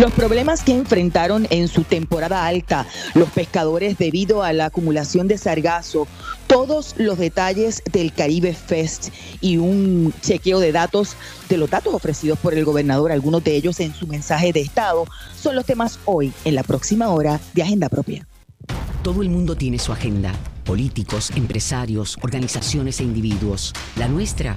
Los problemas que enfrentaron en su temporada alta los pescadores debido a la acumulación de sargazo, todos los detalles del Caribe Fest y un chequeo de datos de los datos ofrecidos por el gobernador, algunos de ellos en su mensaje de Estado, son los temas hoy en la próxima hora de Agenda Propia. Todo el mundo tiene su agenda, políticos, empresarios, organizaciones e individuos. La nuestra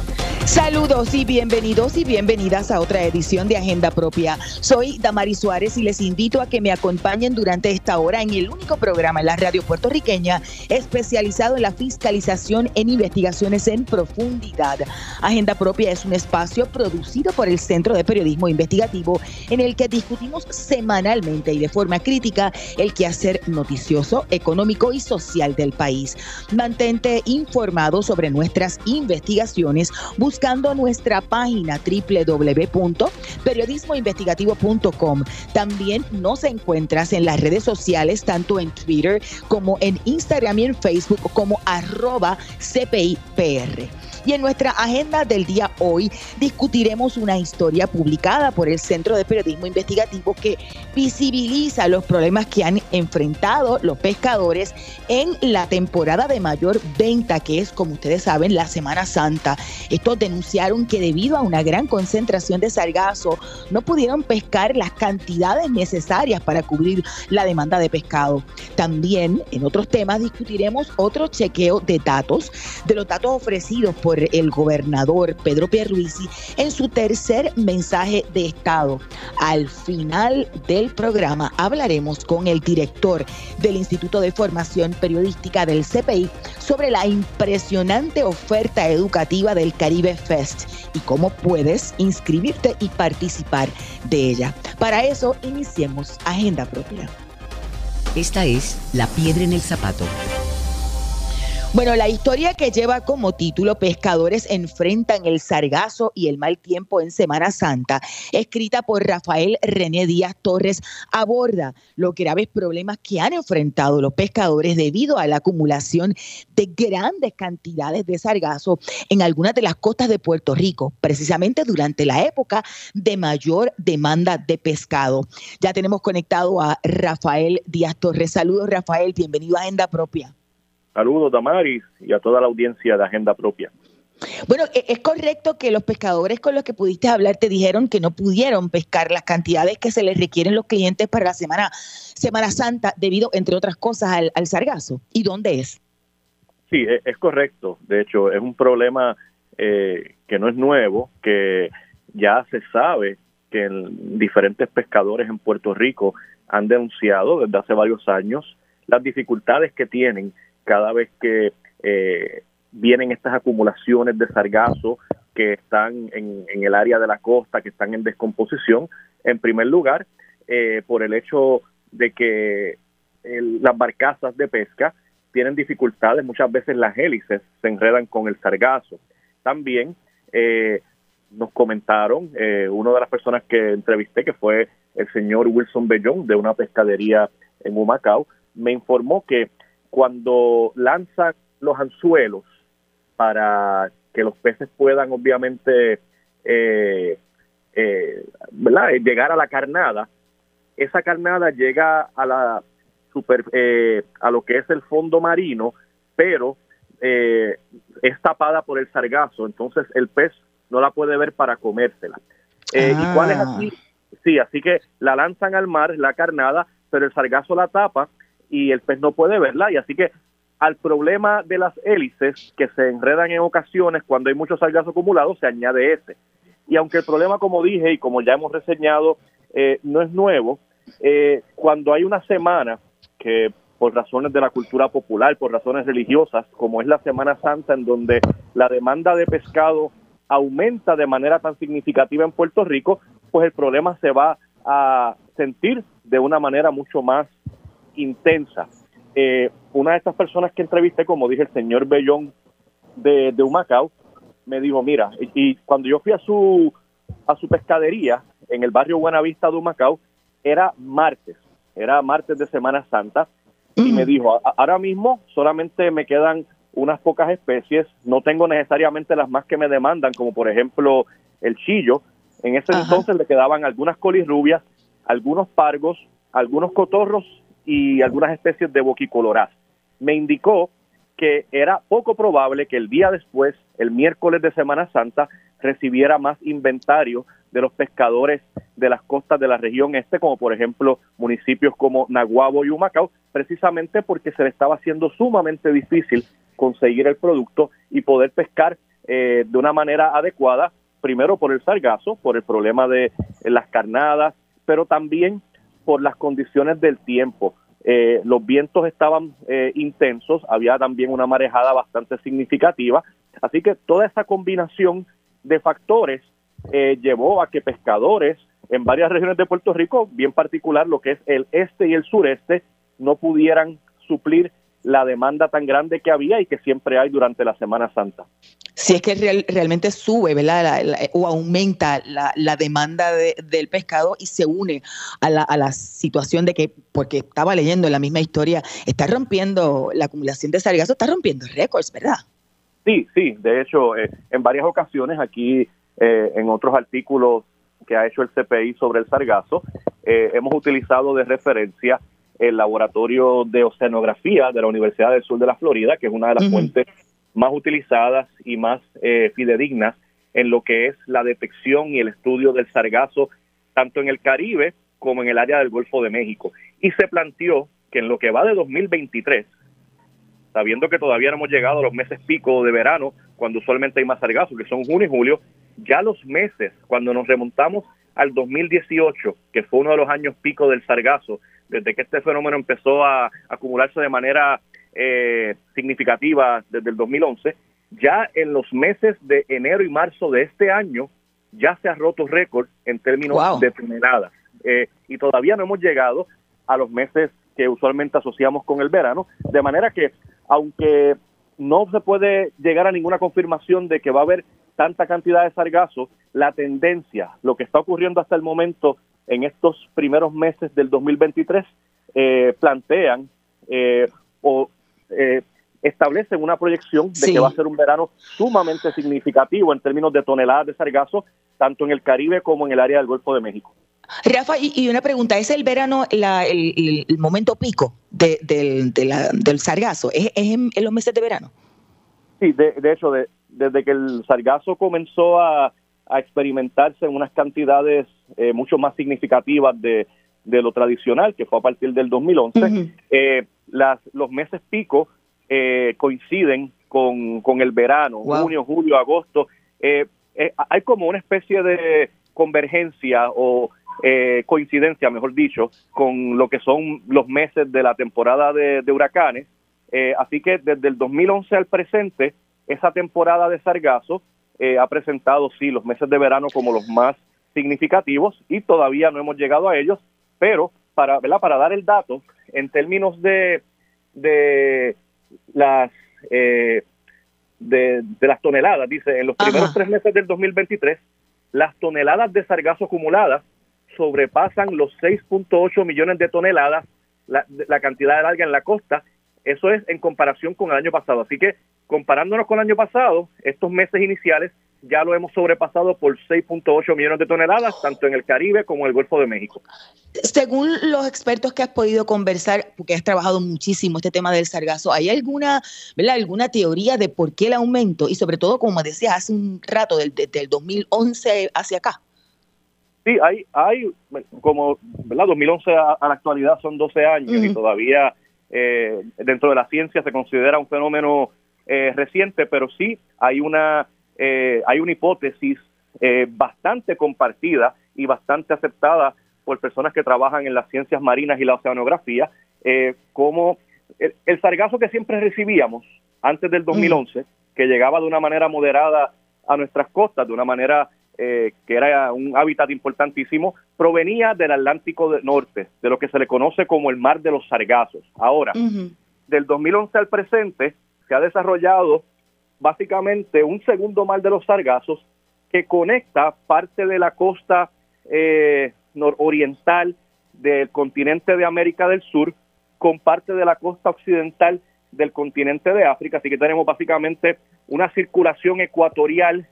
Saludos y bienvenidos y bienvenidas a otra edición de Agenda Propia. Soy Damari Suárez y les invito a que me acompañen durante esta hora en el único programa en la radio puertorriqueña especializado en la fiscalización en investigaciones en profundidad. Agenda Propia es un espacio producido por el Centro de Periodismo Investigativo en el que discutimos semanalmente y de forma crítica el quehacer noticioso, económico y social del país. Mantente informado sobre nuestras investigaciones buscando nuestra página www.periodismoinvestigativo.com. También nos encuentras en las redes sociales, tanto en Twitter como en Instagram y en Facebook como arroba CPIPR. Y en nuestra agenda del día hoy discutiremos una historia publicada por el Centro de Periodismo Investigativo que visibiliza los problemas que han enfrentado los pescadores en la temporada de mayor venta, que es, como ustedes saben, la Semana Santa. Estos denunciaron que debido a una gran concentración de sargazo no pudieron pescar las cantidades necesarias para cubrir la demanda de pescado. También en otros temas discutiremos otro chequeo de datos, de los datos ofrecidos por el gobernador Pedro Pierluisi en su tercer mensaje de Estado. Al final del programa hablaremos con el director del Instituto de Formación Periodística del CPI sobre la impresionante oferta educativa del Caribe Fest y cómo puedes inscribirte y participar de ella. Para eso, iniciemos Agenda Propia. Esta es La Piedra en el Zapato bueno, la historia que lleva como título Pescadores enfrentan el sargazo y el mal tiempo en Semana Santa, escrita por Rafael René Díaz Torres, aborda los graves problemas que han enfrentado los pescadores debido a la acumulación de grandes cantidades de sargazo en algunas de las costas de Puerto Rico, precisamente durante la época de mayor demanda de pescado. Ya tenemos conectado a Rafael Díaz Torres. Saludos, Rafael, bienvenido a Agenda Propia. Saludos, Damaris, y a toda la audiencia de Agenda Propia. Bueno, e-, es correcto que los pescadores con los que pudiste hablar te dijeron que no pudieron pescar las cantidades que se les requieren los clientes para la Semana, semana Santa debido, entre otras cosas, al, sargazo. ¿Y dónde es? Sí, e-, es, correcto. De hecho, es un problema eh, que no es nuevo, que ya se sabe que diferentes pescadores en Puerto Rico han denunciado desde hace varios años las dificultades que tienen cada vez que eh, vienen estas acumulaciones de sargazo que están en, el área de la costa, que están en descomposición, en primer lugar, eh, por el hecho de que las barcazas de pesca tienen dificultades, muchas veces las hélices se enredan con el sargazo. También eh, nos comentaron, una de las personas que entrevisté, que fue el señor Wilson Bellón, de una pescadería en Humacao, me informó que cuando lanzan los anzuelos para que los peces puedan obviamente eh, eh, llegar a la carnada, esa carnada llega a la super, eh, a lo que es el fondo marino, pero es tapada por el sargazo, entonces el pez no la puede ver para comérsela. ¿Y cuál es ah. así? Sí, así que la lanzan al mar, la carnada, pero el sargazo la tapa y el pez no puede verla. Y así que al problema de las hélices que se enredan en ocasiones cuando hay mucho sargazo acumulado, se añade ese. Y aunque el problema, como dije y como ya hemos reseñado, eh, no es nuevo, eh, cuando hay una semana que por razones de la cultura popular, por razones religiosas, como es la Semana Santa, en donde la demanda de pescado aumenta de manera tan significativa en Puerto Rico, pues el problema se va a sentir de una manera mucho más intensa. Eh, una de estas personas que entrevisté, como dije, el señor Bellón de, de Humacao, me dijo, mira, y, cuando yo fui a su, a su pescadería en el barrio Buenavista de Humacao, era martes, era martes de Semana Santa, y me dijo, ahora mismo solamente me quedan unas pocas especies, no tengo necesariamente las más que me demandan, como por ejemplo el chillo. En ese entonces le quedaban algunas colirrubias, algunos pargos, algunos cotorros y algunas especies de boquicoloraz. Me indicó que era poco probable que el día después, el miércoles de Semana Santa, recibiera más inventario de los pescadores de las costas de la región este, como por ejemplo municipios como Naguabo y Humacao, precisamente porque se le estaba haciendo sumamente difícil conseguir el producto y poder pescar eh, de una manera adecuada, primero por el sargazo, por el problema de las carnadas, pero también por las condiciones del tiempo. Eh, los vientos estaban eh, intensos, había también una marejada bastante significativa, así que toda esa combinación de factores llevó a que pescadores en varias regiones de Puerto Rico, bien particular lo que es el este y el sureste, no pudieran suplir la demanda tan grande que había y que siempre hay durante la Semana Santa. Si es que realmente sube, ¿verdad? o aumenta la, demanda del pescado y se une a la, a la, situación de que, porque estaba leyendo la misma historia, está rompiendo la acumulación de sargazo, está rompiendo récords, ¿verdad? Sí, sí, de hecho, eh, en varias ocasiones aquí, eh, en otros artículos que ha hecho el CPI sobre el sargazo, eh, hemos utilizado de referencia el laboratorio de oceanografía de la Universidad del Sur de la Florida, que es una de las fuentes más utilizadas y más eh, fidedignas en lo que es la detección y el estudio del sargazo, tanto en el Caribe como en el área del Golfo de México. Y se planteó que en lo que va de 2023, sabiendo que todavía no hemos llegado a los meses pico de verano, cuando usualmente hay más sargazo, que son junio y julio, ya los meses, cuando nos remontamos al 2018, que fue uno de los años pico del sargazo, desde que este fenómeno empezó a acumularse de manera eh, significativa desde el 2011, ya en los meses de enero y marzo de este año ya se ha roto récord en términos de toneladas. Eh, y todavía no hemos llegado a los meses que usualmente asociamos con el verano, de manera que aunque no se puede llegar a ninguna confirmación de que va a haber tanta cantidad de sargazo, la tendencia, lo que está ocurriendo hasta el momento en estos primeros meses del 2023 eh, plantean eh, o eh, establecen una proyección de que va a ser un verano sumamente significativo en términos de toneladas de sargazo, tanto en el Caribe como en el área del Golfo de México. Rafa, y, una pregunta, ¿es el verano el, momento pico del, sargazo? ¿Es, en, los meses de verano? Sí, de, hecho, desde que el sargazo comenzó a, a experimentarse en unas cantidades eh, mucho más significativas de, lo tradicional, que fue a partir del 2011. Eh, las, los meses pico eh, coinciden con, con, el verano, junio, julio, agosto. hay como una especie de convergencia o coincidencia, mejor dicho, con lo que son los meses de la temporada de, de huracanes. así que desde el 2011 al presente, esa temporada de sargazo eh, ha presentado, sí, los meses de verano como los más significativos y todavía no hemos llegado a ellos, pero para, ¿verdad? para dar el dato, en términos de, de las eh, de, las toneladas, dice, en los primeros tres meses del 2023, las toneladas de sargazo acumuladas sobrepasan los 6.8 millones de toneladas, la, la cantidad de alga en la costa, eso es en comparación con el año pasado. Así que comparándonos con el año pasado, estos meses iniciales ya lo hemos sobrepasado por 6.8 millones de toneladas, tanto en el Caribe como en el Golfo de México. Según los expertos que has podido conversar, porque has trabajado muchísimo este tema del sargazo, ¿hay alguna, ¿verdad? alguna teoría de por qué el aumento? Y sobre todo, como decías hace un rato, del, del 2011 hacia acá. Sí, hay, hay como, ¿verdad? 2011 a, la actualidad son 12 años y todavía eh, dentro de la ciencia se considera un fenómeno eh, reciente, pero sí hay una, eh, hay una hipótesis eh, bastante compartida y bastante aceptada por personas que trabajan en las ciencias marinas y la oceanografía, como el, sargazo que siempre recibíamos antes del 2011, que llegaba de una manera moderada a nuestras costas, de una manera que era un hábitat importantísimo, provenía del Atlántico del Norte, de lo que se le conoce como el mar de los sargazos. Ahora, del 2011 al presente, se ha desarrollado básicamente un segundo mar de los sargazos que conecta parte de la costa eh, nororiental del continente de América del Sur con parte de la costa occidental del continente de África, así que tenemos básicamente una circulación ecuatorial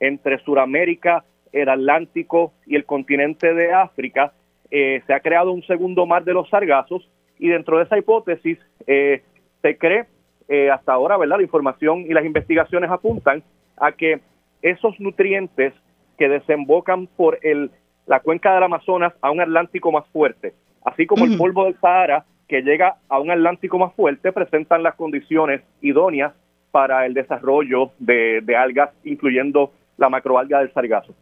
entre Sudamérica, el Atlántico y el continente de África. Eh, se ha creado un segundo mar de los sargazos y dentro de esa hipótesis eh, se cree eh, hasta ahora, ¿verdad? La información y las investigaciones apuntan a que esos nutrientes que desembocan por el, la cuenca del Amazonas a un Atlántico más fuerte, así como el polvo del Sahara que llega a un Atlántico más fuerte, presentan las condiciones idóneas para el desarrollo de, algas, incluyendo la macroalga del sargazo.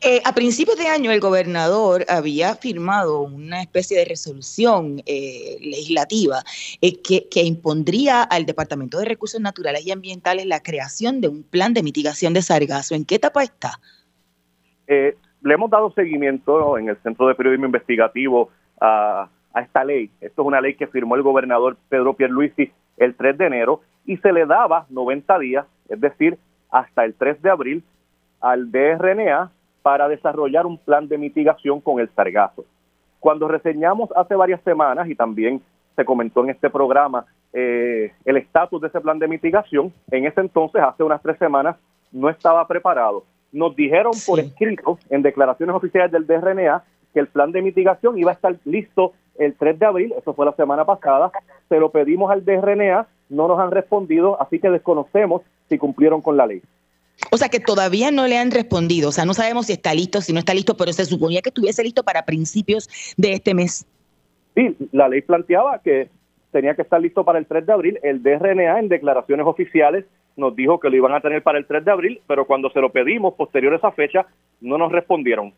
Eh, a principios de año el gobernador había firmado una especie de resolución eh, legislativa eh, que, impondría al Departamento de Recursos Naturales y Ambientales la creación de un plan de mitigación de sargazo. ¿En qué etapa está? le hemos dado seguimiento en el Centro de Periodismo Investigativo a a esta ley. Esto es una ley que firmó el gobernador Pedro Pierluisi el 3 de enero y se le daba 90 días, es decir, hasta el 3 de abril, al DRNA para desarrollar un plan de mitigación con el sargazo. Cuando reseñamos hace varias semanas y también se comentó en este programa eh, el estatus de ese plan de mitigación, en ese entonces, hace unas tres semanas, no estaba preparado. Nos dijeron por escrito en declaraciones oficiales del DRNA que el plan de mitigación iba a estar listo el 3 de abril, eso fue la semana pasada, se lo pedimos al DRNA, no nos han respondido, así que desconocemos si cumplieron con la ley. O sea que todavía no le han respondido, o sea, no sabemos si está listo, si no está listo, pero se suponía que estuviese listo para principios de este mes. Sí, la ley planteaba que tenía que estar listo para el 3 de abril. El DRNA en declaraciones oficiales nos dijo que lo iban a tener para el 3 de abril, pero cuando se lo pedimos posterior a esa fecha, no nos respondieron.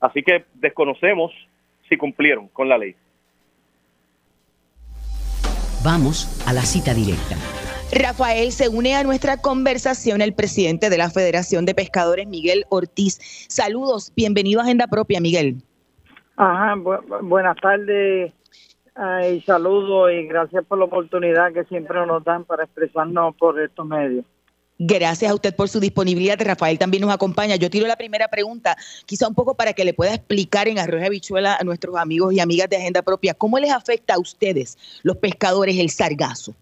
Así que desconocemos si cumplieron con la ley. Vamos a la cita directa. Rafael, se une a nuestra conversación el presidente de la Federación de Pescadores, Miguel Ortiz. Saludos, bienvenido a Agenda Propia, Miguel. Ajá, buenas tardes y saludos y gracias por la oportunidad que siempre nos dan para expresarnos por estos medios. Gracias a usted por su disponibilidad. Rafael también nos acompaña. Yo tiro la primera pregunta, quizá un poco para que le pueda explicar en Arroyo Habichuela a nuestros amigos y amigas de Agenda Propia, ¿cómo les afecta a ustedes, los pescadores, el sargazo?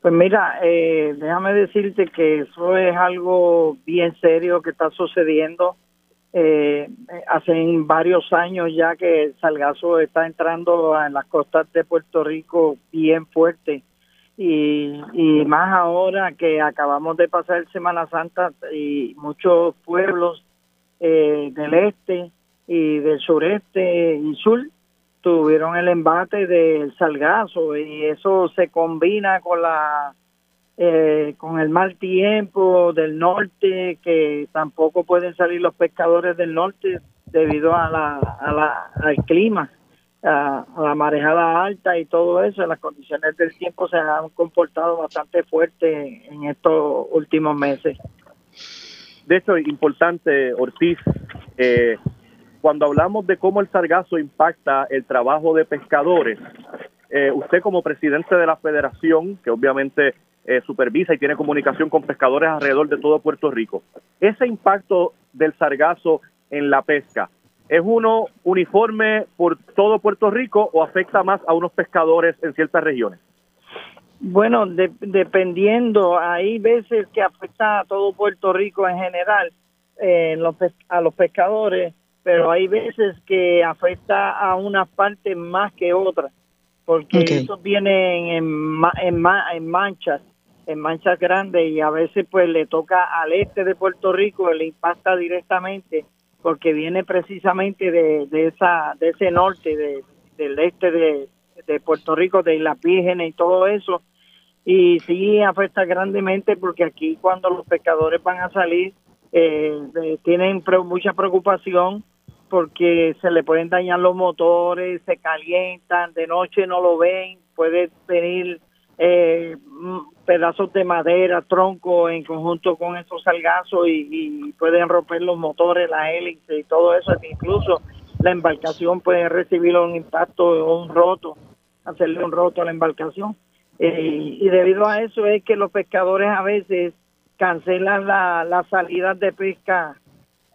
Pues mira, eh, déjame decirte que eso es algo bien serio que está sucediendo. Eh, hace varios años ya que el sargazo está entrando en las costas de Puerto Rico bien fuerte y, y más ahora que acabamos de pasar Semana Santa y muchos pueblos eh, del este y del sureste y sur tuvieron el embate del salgazo y eso se combina con la eh, con el mal tiempo del norte que tampoco pueden salir los pescadores del norte debido a la, a la al clima a, la marejada alta y todo eso, las condiciones del tiempo se han comportado bastante fuerte en estos últimos meses. De hecho, importante, Ortiz, eh, cuando hablamos de cómo el sargazo impacta el trabajo de pescadores, eh, usted como presidente de la federación, que obviamente eh, supervisa y tiene comunicación con pescadores alrededor de todo Puerto Rico, ese impacto del sargazo en la pesca, ¿Es uno uniforme por todo Puerto Rico o afecta más a unos pescadores en ciertas regiones? Bueno, dependiendo, hay veces que afecta a todo Puerto Rico en general, eh, los, a los pescadores, pero hay veces que afecta a una parte más que otra, porque eso viene en, en, en manchas, en manchas grandes y a veces pues le toca al este de Puerto Rico, le impacta directamente porque viene precisamente de, de esa de ese norte de, del este de, Puerto Rico de Islas Vírgenes y todo eso y sí afecta grandemente porque aquí cuando los pescadores van a salir eh, tienen mucha preocupación porque se le pueden dañar los motores, se calientan, de noche no lo ven, puede venir eh, pedazos de madera, tronco en conjunto con esos salgazos y, pueden romper los motores, la hélice y todo eso, incluso la embarcación puede recibir un impacto o un roto, hacerle un roto a la embarcación. Eh, y debido a eso es que los pescadores a veces cancelan las la salidas de pesca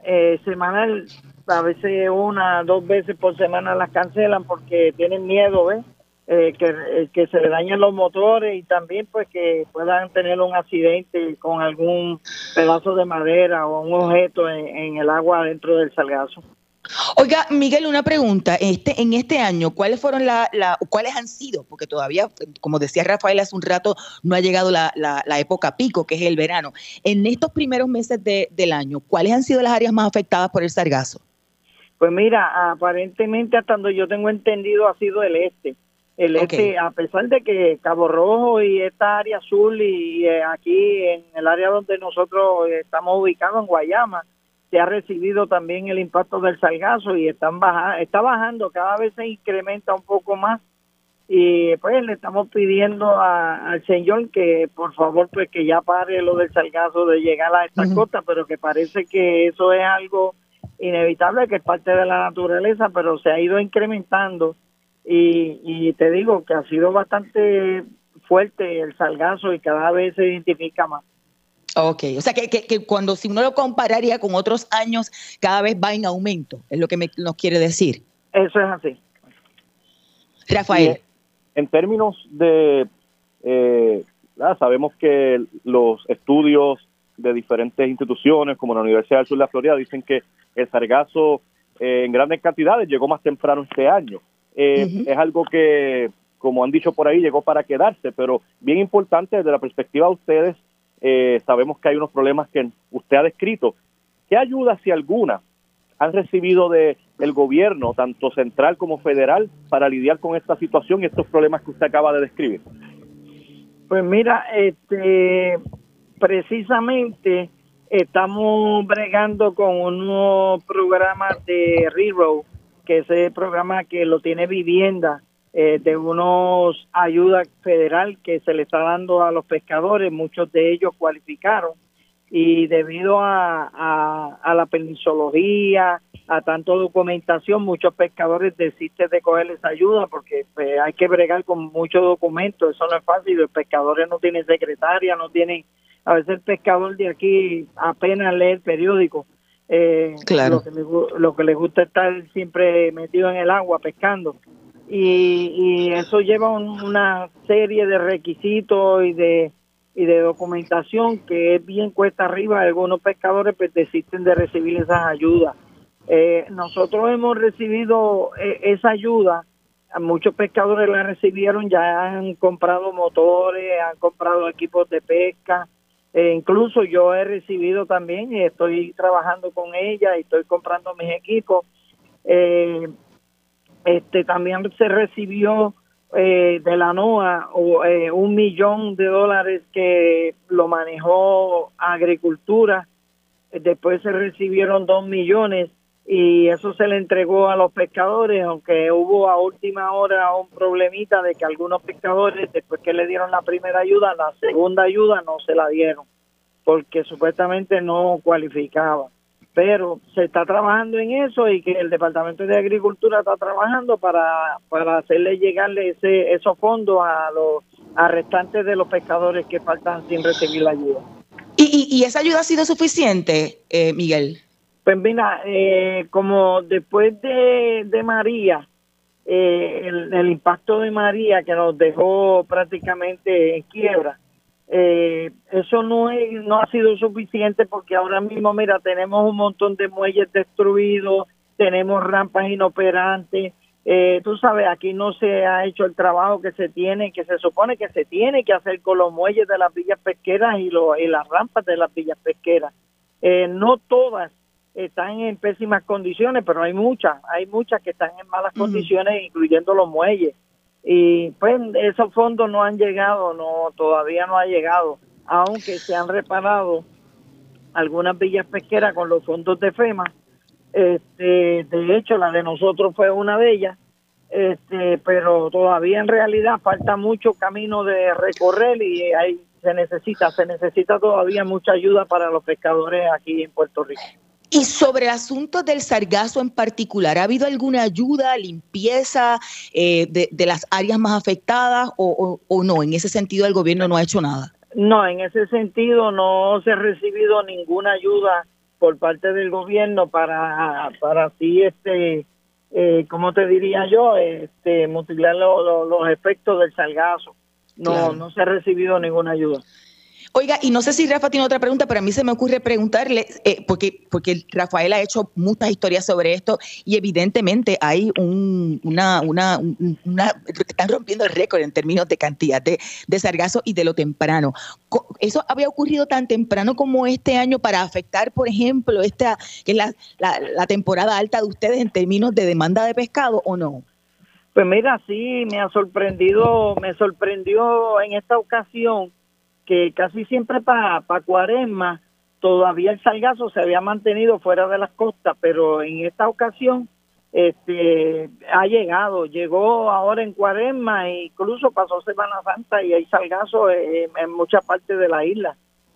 eh, semanal, a veces una, dos veces por semana las cancelan porque tienen miedo, ¿ves? Eh, que, eh, que se le dañen los motores y también pues que puedan tener un accidente con algún pedazo de madera o un objeto en, el agua dentro del salgazo. Oiga, Miguel, una pregunta. Este, en este año, ¿cuáles fueron la, cuáles han sido? Porque todavía, como decía Rafael hace un rato, no ha llegado la, época pico, que es el verano. En estos primeros meses del año, ¿cuáles han sido las áreas más afectadas por el sargazo? Pues mira, aparentemente hasta donde yo tengo entendido ha sido el este. El este, a pesar de que Cabo Rojo y esta área azul y, eh, aquí en el área donde nosotros estamos ubicados en Guayama, se ha recibido también el impacto del salgazo y están baja, está bajando, cada vez se incrementa un poco más. Y pues le estamos pidiendo al señor que por favor pues que ya pare lo del salgazo de llegar a esta costa, pero que parece que eso es algo inevitable, que es parte de la naturaleza, pero se ha ido incrementando. Y, te digo que ha sido bastante fuerte el salgazo y cada vez se identifica más. Ok, o sea que, que, cuando si uno lo compararía con otros años, cada vez va en aumento, es lo que me, nos quiere decir. Eso es así. Rafael. En términos de, eh, sabemos que los estudios de diferentes instituciones, como la Universidad del Sur de la Florida, dicen que el sargazo eh, en grandes cantidades llegó más temprano este año. Eh, es algo que, como han dicho por ahí, llegó para quedarse, pero bien importante desde la perspectiva de ustedes, eh, sabemos que hay unos problemas que usted ha descrito. ¿Qué ayuda, si alguna, han recibido de, gobierno, tanto central como federal, para lidiar con esta situación y estos problemas que usted acaba de describir? Pues mira, este, precisamente estamos bregando con unos programas de Rero que ese programa que lo tiene vivienda eh, de unos ayuda federal que se le está dando a los pescadores, muchos de ellos cualificaron y debido a, a, la pensología, a tanto documentación, muchos pescadores desisten de coger esa ayuda porque pues, hay que bregar con muchos documentos, eso no es fácil, los pescadores no tienen secretaria, no tienen, a veces el pescador de aquí apenas lee el periódico eh, claro. lo, que le, lo que les gusta estar siempre metido en el agua pescando. Y, eso lleva una serie de requisitos y de y de documentación que es bien cuesta arriba. Algunos pescadores pues, desisten de recibir esas ayudas. Eh, nosotros hemos recibido eh, esa ayuda, muchos pescadores la recibieron, ya han comprado motores, han comprado equipos de pesca, eh, incluso yo he recibido también y estoy trabajando con ella y estoy comprando mis equipos. Eh, este también se recibió eh, de la NOAA un millón de dólares que lo manejó Agricultura. Después se recibieron dos millones y eso se le entregó a los pescadores, aunque hubo a última hora un problemita de que algunos pescadores, después que le dieron la primera ayuda, la segunda ayuda no se la dieron, porque supuestamente no cualificaba. Pero se está trabajando en eso y que el Departamento de Agricultura está trabajando para, para hacerle llegarle ese, esos fondos a los a restantes de los pescadores que faltan sin recibir la ayuda. ¿Y, y, esa ayuda ha sido suficiente, eh, Miguel? Pues mira, eh, como después de, de María, eh, el, impacto de María que nos dejó prácticamente en quiebra, eh, eso no, es, no ha sido suficiente porque ahora mismo, mira, tenemos un montón de muelles destruidos, tenemos rampas inoperantes, tú sabes, aquí no se ha hecho el trabajo que se tiene, que se supone que se tiene que hacer con los muelles de las villas pesqueras y, lo, y las rampas de las villas pesqueras. no todas están en pésimas condiciones, pero hay muchas, hay muchas que están en malas condiciones, incluyendo los muelles. Y pues esos fondos no han llegado, no todavía no ha llegado, aunque se han reparado algunas villas pesqueras con los fondos de FEMA. Este, de hecho, la de nosotros fue una de ellas, este, pero todavía en realidad falta mucho camino de recorrer y ahí se necesita, se necesita todavía mucha ayuda para los pescadores aquí en Puerto Rico. Y sobre asuntos del sargazo en particular, ¿ha habido alguna ayuda, limpieza eh, de, las áreas más afectadas o, no? En ese sentido, el gobierno no ha hecho nada. No, en ese sentido no se ha recibido ninguna ayuda por parte del gobierno para, para así, este, eh, ¿cómo te diría yo? Este, mutilar los efectos del salgazo. No, no se ha recibido ninguna ayuda. Oiga, y no sé si Rafa tiene otra pregunta, pero a mí se me ocurre preguntarle, eh, porque, porque Rafael ha hecho muchas historias sobre esto y evidentemente hay un, una, una, una, están rompiendo el récord en términos de cantidad de, de y de lo temprano. ¿Eso había ocurrido tan temprano como este año para afectar, por ejemplo, esta, que es la, la temporada alta de ustedes en términos de demanda de pescado o no? Pues mira, sí, me ha sorprendido, me sorprendió en esta ocasión que casi siempre para pa cuaresma todavía el salgazo se había mantenido fuera de las costas, pero en esta ocasión este ha llegado, llegó ahora en cuaresma e incluso pasó Semana Santa y hay salgazo en, muchas partes de la isla,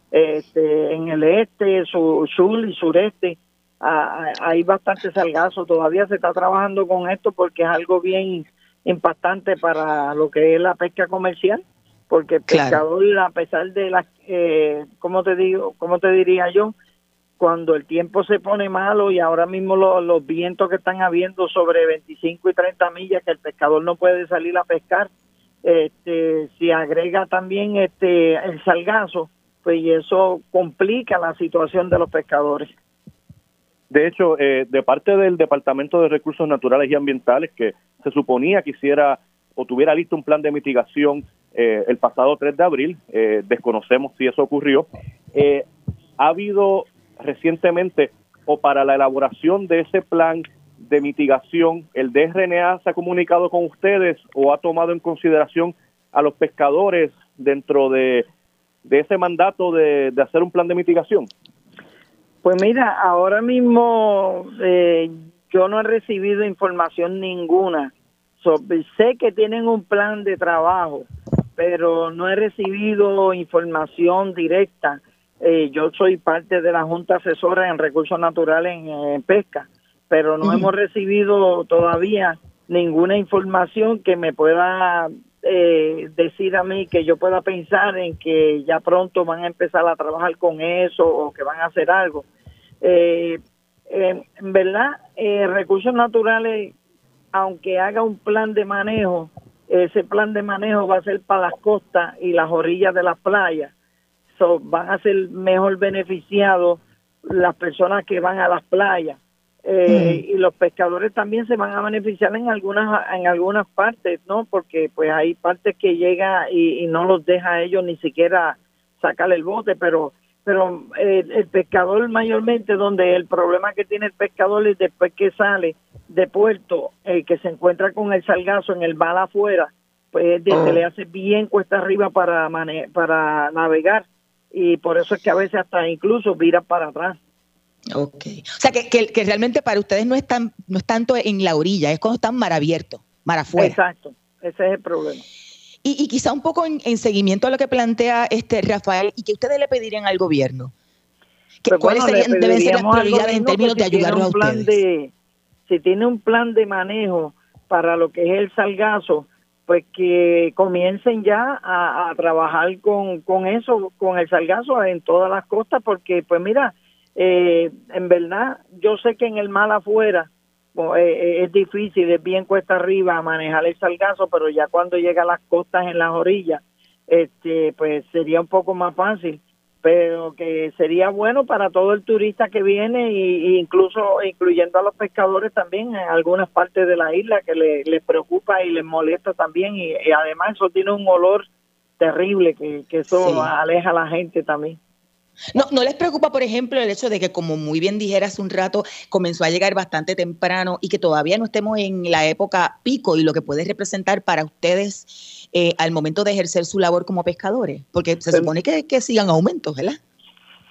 este, en el este, sur, sur y sureste. hay bastante salgazo, todavía se está trabajando con esto porque es algo bien impactante para lo que es la pesca comercial porque el pescador a pesar de las eh, cómo te digo cómo te diría yo cuando el tiempo se pone malo y ahora mismo los vientos que están habiendo sobre 25 y 30 millas que el pescador no puede salir a pescar este si agrega también este el salgazo pues y eso complica la situación de los pescadores. De hecho eh, de parte del departamento de recursos naturales y ambientales que se suponía que hiciera o tuviera listo un plan de mitigación eh, el pasado 3 de abril, eh, desconocemos si eso ocurrió, eh, ha habido recientemente o para la elaboración de ese plan de mitigación, el DRNA se ha comunicado con ustedes o ha tomado en consideración a los pescadores dentro de, ese mandato de, hacer un plan de mitigación? Pues mira, ahora mismo yo no he recibido información ninguna. sé que tienen un plan de trabajo, pero no he recibido información directa. Eh, yo soy parte de la Junta Asesora en Recursos Naturales en, Pesca, pero no hemos recibido todavía ninguna información que me pueda eh, decir a mí que yo pueda pensar en que ya pronto van a empezar a trabajar con eso o que van a hacer algo. Eh, en verdad, Recursos Naturales, aunque haga un plan de manejo, ese plan de manejo va a ser para las costas y las orillas de las playas. So, van a ser mejor beneficiados las personas que van a las playas. Eh, y los pescadores también se van a beneficiar en algunas en algunas partes, ¿no? Porque pues hay partes que llega y, no los deja a ellos ni siquiera sacar el bote, pero pero eh, el pescador mayormente donde el problema que tiene el pescador es después que sale de puerto eh, que se encuentra con el salgazo en el bala afuera, pues se oh. le hace bien cuesta arriba para, para navegar y por eso es que a veces hasta incluso vira para atrás. Ok. O sea, que, que, realmente para ustedes no es, no es tanto en la orilla, es cuando están mar abierto, mar afuera. Exacto, ese es el problema. Y, y quizá un poco en, seguimiento a lo que plantea este Rafael, ¿y que ustedes le pedirían al gobierno? Pues ¿Cuáles deben ser las prioridades en términos de ayudarnos a ustedes? si tiene un plan de manejo para lo que es el salgazo, pues que comiencen ya a, trabajar con, con eso, con el salgazo en todas las costas, porque pues mira, eh, en verdad yo sé que en el mal afuera eh, eh, es difícil, es bien cuesta arriba manejar el salgazo, pero ya cuando llega a las costas en las orillas, este, pues sería un poco más fácil. Pero que sería bueno para todo el turista que viene e incluso incluyendo a los pescadores también en algunas partes de la isla que les preocupa y les molesta también. Y, además eso tiene un olor terrible que, eso aleja a la gente también. No, ¿No les preocupa, por ejemplo, el hecho de que, como muy bien dijera hace un rato, comenzó a llegar bastante temprano y que todavía no estemos en la época pico y lo que puede representar para ustedes eh, al momento de ejercer su labor como pescadores? Porque se pues supone que, que sigan aumentos, ¿verdad?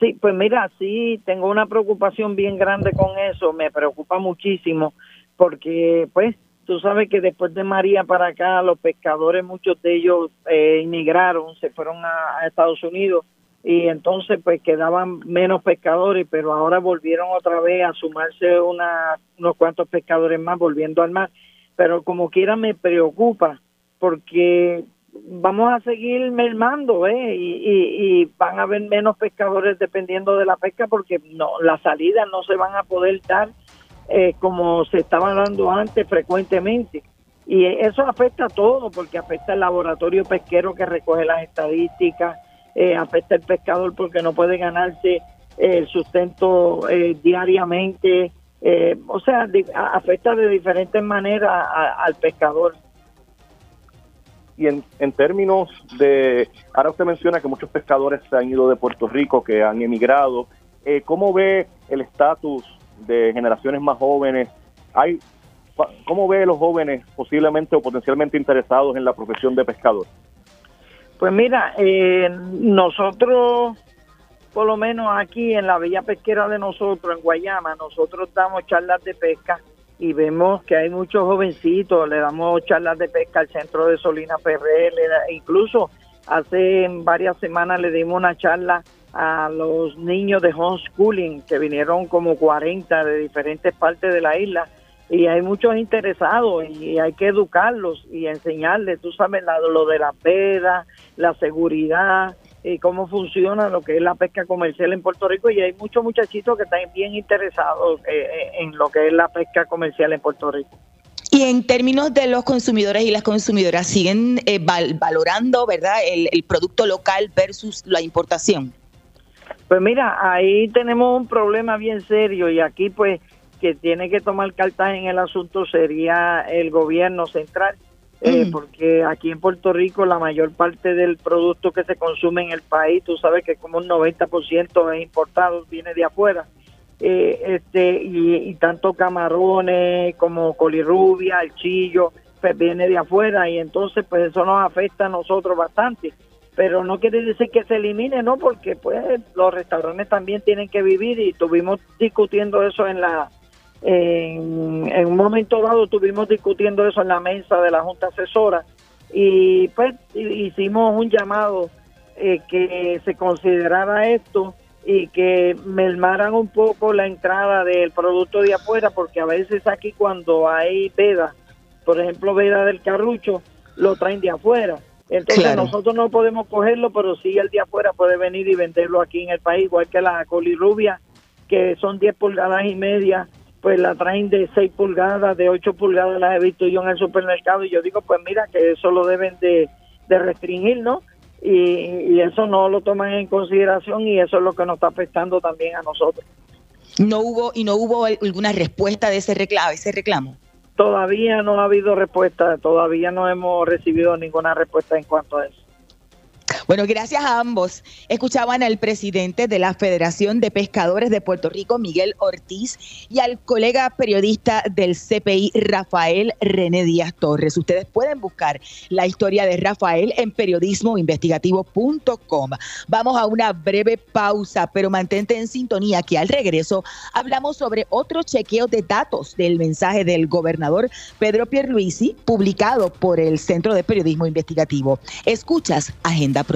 Sí, pues mira, sí, tengo una preocupación bien grande con eso, me preocupa muchísimo, porque pues tú sabes que después de María para acá, los pescadores, muchos de ellos eh, inmigraron, se fueron a Estados Unidos y entonces pues quedaban menos pescadores, pero ahora volvieron otra vez a sumarse una, unos cuantos pescadores más volviendo al mar, pero como quiera me preocupa porque vamos a seguir mermando ¿eh? y, y, van a haber menos pescadores dependiendo de la pesca porque no las salidas no se van a poder dar eh, como se estaban dando antes frecuentemente. Y eso afecta a todo, porque afecta al laboratorio pesquero que recoge las estadísticas, eh, afecta al pescador porque no puede ganarse el sustento eh, diariamente, o sea, afecta de diferentes maneras al pescador. Y en, en términos de, ahora usted menciona que muchos pescadores se han ido de Puerto Rico, que han emigrado, ¿cómo ve el estatus de generaciones más jóvenes. Hay, ¿Cómo ve los jóvenes posiblemente o potencialmente interesados en la profesión de pescador? Pues mira, eh, nosotros, por lo menos aquí en la Villa Pesquera de nosotros, en Guayama, nosotros damos charlas de pesca y vemos que hay muchos jovencitos, le damos charlas de pesca al centro de Solina Ferrer, incluso hace varias semanas le dimos una charla a los niños de homeschooling, que vinieron como 40 de diferentes partes de la isla, y hay muchos interesados y hay que educarlos y enseñarles, tú sabes, lo de la peda, la seguridad, y cómo funciona lo que es la pesca comercial en Puerto Rico y hay muchos muchachitos que están bien interesados eh, eh, en lo que es la pesca comercial en Puerto Rico. Y en términos de los consumidores y las consumidoras, ¿siguen eh, valorando verdad el, el producto local versus la importación? Pues mira, ahí tenemos un problema bien serio y aquí pues que tiene que tomar cartas en el asunto sería el gobierno central, eh, mm. porque aquí en Puerto Rico la mayor parte del producto que se consume en el país, tú sabes que como un 90% es importado, viene de afuera. Eh, este y, y, tanto camarones como colirrubia, el chillo, pues viene de afuera y entonces pues eso nos afecta a nosotros bastante pero no quiere decir que se elimine, no, porque pues los restaurantes también tienen que vivir y tuvimos discutiendo eso en la en, un momento dado estuvimos discutiendo eso en la mesa de la Junta Asesora y pues hicimos un llamado eh, que se considerara esto y que mermaran un poco la entrada del producto de afuera porque a veces aquí cuando hay veda, por ejemplo veda del carrucho, lo traen de afuera. Entonces nosotros no podemos cogerlo, pero sí el día afuera puede venir y venderlo aquí en el país, igual que la colirrubia, que son 10 pulgadas y media, pues la traen de 6 pulgadas, de 8 pulgadas las he visto yo en el supermercado y yo digo, pues mira que eso lo deben de, restringir, ¿no? Y, eso no lo toman en consideración y eso es lo que nos está afectando también a nosotros. No hubo y no hubo alguna respuesta de ese reclamo, ese reclamo. Todavía no ha habido respuesta, todavía no hemos recibido ninguna respuesta en cuanto a eso. Bueno, gracias a ambos. Escuchaban al presidente de la Federación de Pescadores de Puerto Rico, Miguel Ortiz, y al colega periodista del CPI, Rafael René Díaz Torres. Ustedes pueden buscar la historia de Rafael en periodismoinvestigativo.com. Vamos a una breve pausa, pero mantente en sintonía que al regreso hablamos sobre otro chequeo de datos del mensaje del gobernador Pedro Pierluisi, publicado por el Centro de Periodismo Investigativo. Escuchas Agenda Pro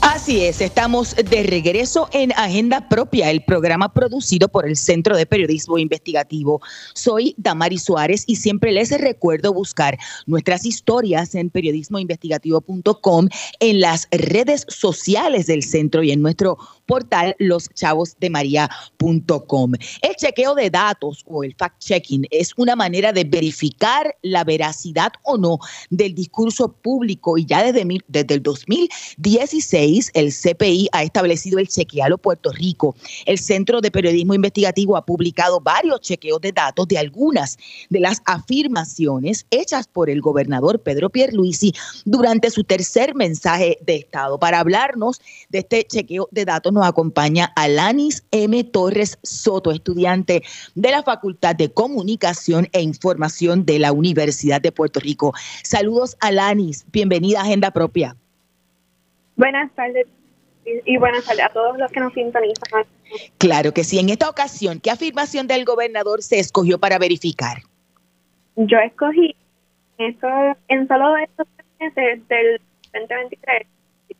Así es, estamos de regreso en Agenda Propia, el programa producido por el Centro de Periodismo Investigativo. Soy Damari Suárez y siempre les recuerdo buscar nuestras historias en periodismoinvestigativo.com, en las redes sociales del centro y en nuestro portal loschavosdemaria.com. El chequeo de datos o el fact-checking es una manera de verificar la veracidad o no del discurso público y ya desde, desde el 2016 el CPI ha establecido el chequealo Puerto Rico. El Centro de Periodismo Investigativo ha publicado varios chequeos de datos de algunas de las afirmaciones hechas por el gobernador Pedro Pierluisi durante su tercer mensaje de Estado. Para hablarnos de este chequeo de datos nos acompaña Alanis M. Torres Soto, estudiante de la Facultad de Comunicación e Información de la Universidad de Puerto Rico. Saludos, Alanis. Bienvenida a Agenda Propia. Buenas tardes y buenas tardes a todos los que nos sintonizan. Claro que sí. En esta ocasión, ¿qué afirmación del gobernador se escogió para verificar? Yo escogí esto en solo estos meses del 2023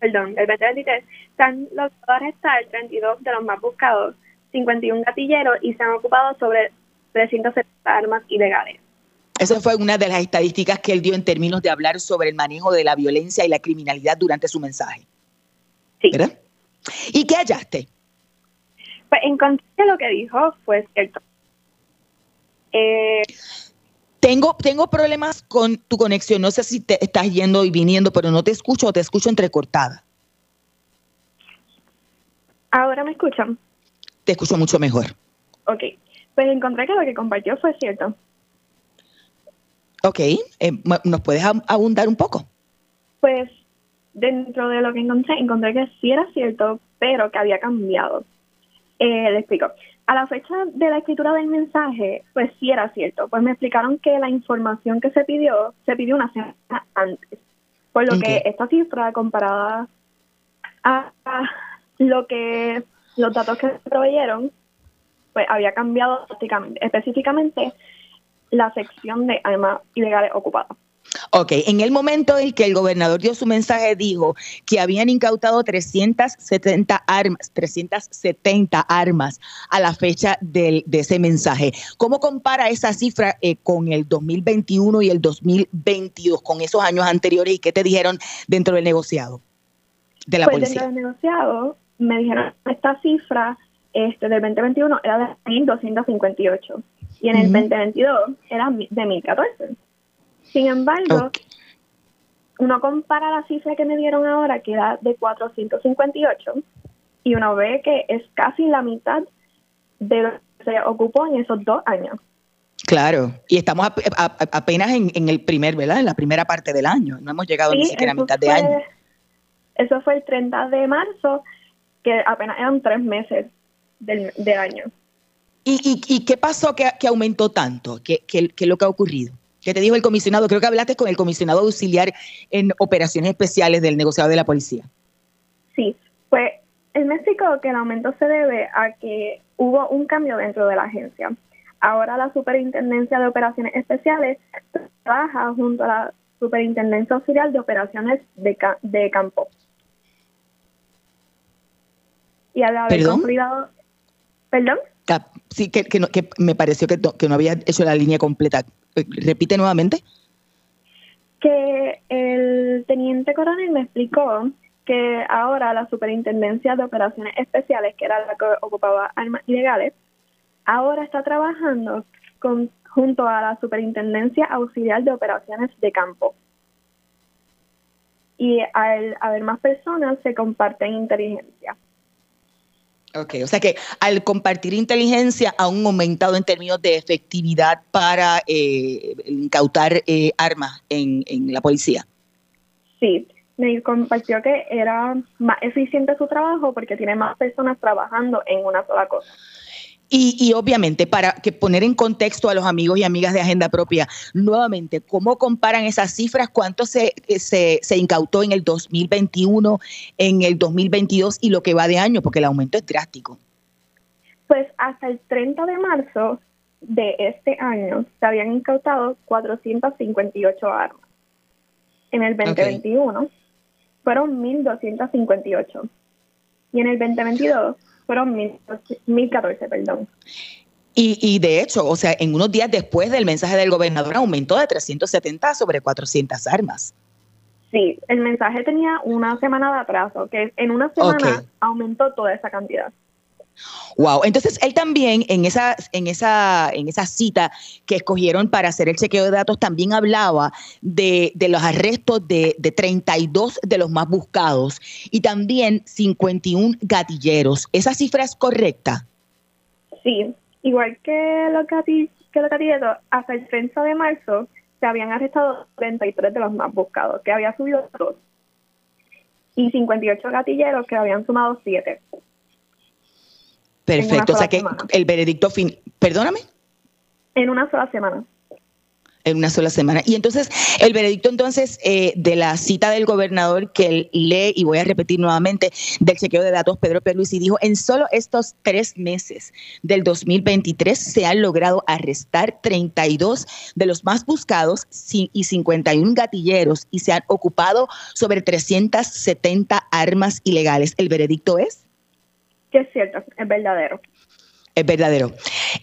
perdón, del 2023, se han logrado arrestar 32 de los más buscados, 51 gatilleros y se han ocupado sobre 370 armas ilegales. Esa fue una de las estadísticas que él dio en términos de hablar sobre el manejo de la violencia y la criminalidad durante su mensaje. Sí. ¿Verdad? ¿Y qué hallaste? Pues encontré que lo que dijo fue cierto. Eh, Tengo, tengo problemas con tu conexión. No sé si te estás yendo y viniendo, pero no te escucho o te escucho entrecortada. Ahora me escuchan. Te escucho mucho mejor. Ok. Pues encontré que lo que compartió fue cierto. Ok, eh, ¿nos puedes ab- abundar un poco? Pues dentro de lo que encontré, encontré que sí era cierto, pero que había cambiado. Eh, le explico. A la fecha de la escritura del mensaje, pues sí era cierto. Pues me explicaron que la información que se pidió, se pidió una semana antes. Por lo que esta cifra comparada a, a lo que los datos que se proveyeron, pues había cambiado. Específicamente la sección de armas ilegales ocupadas. Ok, en el momento en que el gobernador dio su mensaje, dijo que habían incautado 370 armas, 370 armas a la fecha del- de ese mensaje. ¿Cómo compara esa cifra eh, con el 2021 y el 2022, con esos años anteriores? ¿Y qué te dijeron dentro del negociado de la pues policía? dentro del negociado me dijeron esta cifra este, del 2021 era de 1.258 y en el Ujú. 2022 era de 1.014. Sin embargo, uno compara la cifra que me dieron ahora, que era de 458, y uno ve que es casi la mitad de lo que se ocupó en esos dos años. Claro, y estamos a- a- apenas en, en el primer, ¿verdad? En la primera parte del año. No hemos llegado ni siquiera a mitad de año. Eso fue el 30 de marzo, que apenas eran tres meses del, del año. ¿Y, y, y qué pasó que, que aumentó tanto? ¿Qué, qué, qué es lo que ha ocurrido? ¿Qué te dijo el comisionado? Creo que hablaste con el comisionado auxiliar en operaciones especiales del negociado de la policía. Sí, pues él me explicó que el aumento se debe a que hubo un cambio dentro de la agencia. Ahora la Superintendencia de Operaciones Especiales trabaja junto a la Superintendencia Auxiliar de Operaciones de, de Campo. Y al haber ¿Perdón? consolidado... ¿Perdón? Sí, que, no- me pareció que que no había hecho la línea completa. Repite nuevamente. que el teniente coronel me explicó que ahora la Superintendencia de Operaciones Especiales, que era la que ocupaba armas ilegales, ahora está trabajando con, junto a la Superintendencia Auxiliar de Operaciones de Campo. Y al haber más personas, se comparten inteligencia. Ok, o sea que al compartir inteligencia ha aumentado en términos de efectividad para eh, incautar eh, armas en, en la policía. Sí, me compartió que era más eficiente su trabajo porque tiene más personas trabajando en una sola cosa. Y, y obviamente, para que poner en contexto a los amigos y amigas de Agenda Propia, nuevamente, ¿cómo comparan esas cifras? ¿Cuánto se, eh, se, se incautó en el 2021, en el 2022 y lo que va de año? Porque el aumento es drástico. Pues hasta el 30 de marzo de este año se habían incautado 458 armas. En el 2021 fueron 1.258. Y en el 2022 fueron 1.014, perdón. Y, y de hecho, o sea, en unos días después del mensaje del gobernador aumentó de 370 sobre 400 armas. Sí, el mensaje tenía una semana de atraso, que en una semana aumentó toda esa cantidad. Wow. Entonces, él también en esa, en esa, en esa cita que escogieron para hacer el chequeo de datos, también hablaba de, de los arrestos de, de 32 de los más buscados y también 51 gatilleros. ¿Esa cifra es correcta? Sí, igual que los, gatilleros, hasta el 30 de marzo se habían arrestado 33 de los más buscados, que había subido dos. Y 58 gatilleros que habían sumado 7. Perfecto. O sea que semana. el veredicto fin. Perdóname. En una sola semana. En una sola semana. Y entonces, el veredicto entonces eh, de la cita del gobernador que lee, y voy a repetir nuevamente, del chequeo de datos, Pedro y dijo, en solo estos tres meses del 2023 se han logrado arrestar 32 de los más buscados y 51 gatilleros y se han ocupado sobre 370 armas ilegales. ¿El veredicto es? Que es cierto, es verdadero. Es verdadero.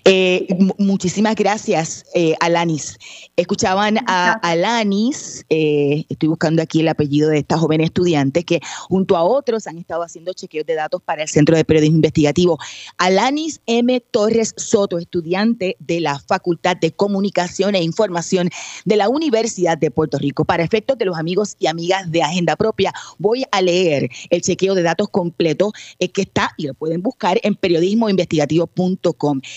Eh, muchísimas gracias, eh, Alanis. Escuchaban a Alanis, eh, estoy buscando aquí el apellido de esta joven estudiante que junto a otros han estado haciendo chequeos de datos para el Centro de Periodismo Investigativo. Alanis M. Torres Soto, estudiante de la Facultad de Comunicación e Información de la Universidad de Puerto Rico. Para efectos de los amigos y amigas de Agenda Propia, voy a leer el chequeo de datos completo que está y lo pueden buscar en periodismoinvestigativo.com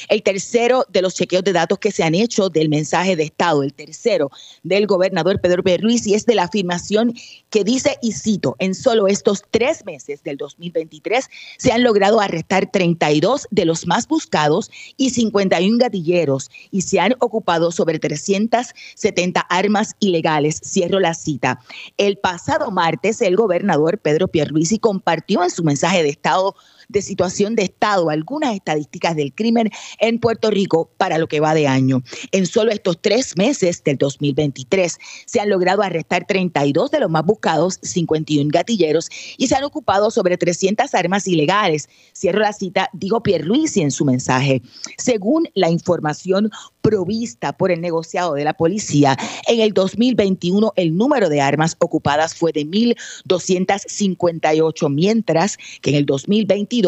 el tercero de los chequeos de datos que se han hecho del mensaje de Estado, el tercero del gobernador Pedro y es de la afirmación que dice, y cito, en solo estos tres meses del 2023 se han logrado arrestar 32 de los más buscados y 51 gatilleros y se han ocupado sobre 370 armas ilegales. Cierro la cita. El pasado martes el gobernador Pedro Pierluisi compartió en su mensaje de Estado de situación de Estado, algunas estadísticas del crimen en Puerto Rico para lo que va de año. En solo estos tres meses del 2023 se han logrado arrestar 32 de los más buscados, 51 gatilleros, y se han ocupado sobre 300 armas ilegales. Cierro la cita, dijo Pierluisi en su mensaje. Según la información provista por el negociado de la policía, en el 2021 el número de armas ocupadas fue de 1.258, mientras que en el 2022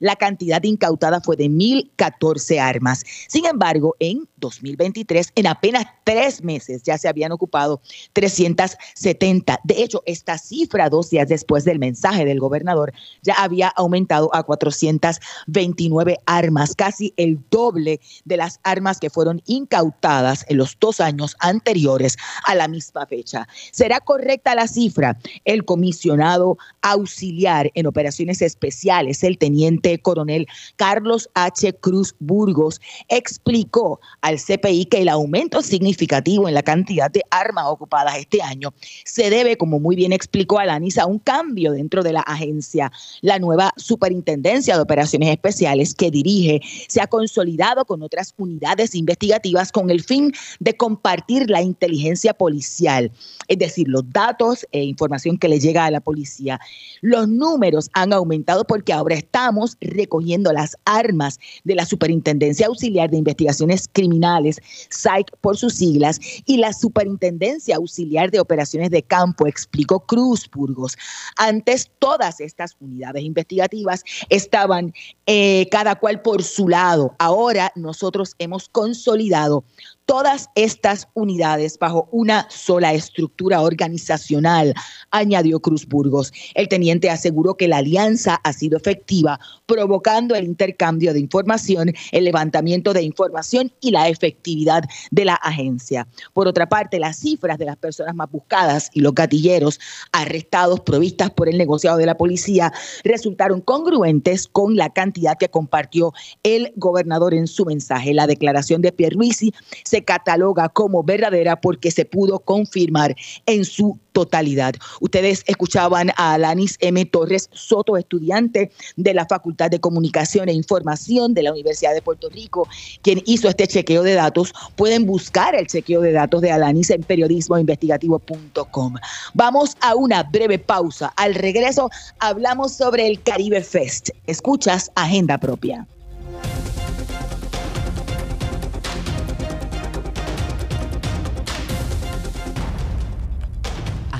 la cantidad incautada fue de 1.014 armas. Sin embargo, en 2023, en apenas tres meses, ya se habían ocupado 370. De hecho, esta cifra, dos días después del mensaje del gobernador, ya había aumentado a 429 armas, casi el doble de las armas que fueron incautadas en los dos años anteriores a la misma fecha. ¿Será correcta la cifra? El comisionado auxiliar en operaciones especiales, el teniente coronel Carlos H. Cruz Burgos, explicó al CPI que el aumento significativo en la cantidad de armas ocupadas este año se debe, como muy bien explicó Alanis, a un cambio dentro de la agencia. La nueva superintendencia de operaciones especiales que dirige se ha consolidado con otras unidades investigativas con el fin de compartir la inteligencia policial, es decir, los datos e información que le llega a la policía. Los números han aumentado porque ahora estamos recogiendo las armas de la Superintendencia Auxiliar de Investigaciones Criminales, SAIC por sus siglas, y la Superintendencia Auxiliar de Operaciones de Campo, explicó Cruz Burgos. Antes, todas estas unidades investigativas estaban eh, cada cual por su lado. Ahora nosotros hemos consolidado consolidado todas estas unidades bajo una sola estructura organizacional, añadió Cruz Burgos. El teniente aseguró que la alianza ha sido efectiva, provocando el intercambio de información, el levantamiento de información y la efectividad de la agencia. Por otra parte, las cifras de las personas más buscadas y los gatilleros arrestados provistas por el negociado de la policía resultaron congruentes con la cantidad que compartió el gobernador en su mensaje. La declaración de Pierluisi se se cataloga como verdadera porque se pudo confirmar en su totalidad. Ustedes escuchaban a Alanis M. Torres Soto, estudiante de la Facultad de Comunicación e Información de la Universidad de Puerto Rico, quien hizo este chequeo de datos. Pueden buscar el chequeo de datos de Alanis en periodismoinvestigativo.com. Vamos a una breve pausa. Al regreso hablamos sobre el Caribe Fest. Escuchas Agenda Propia.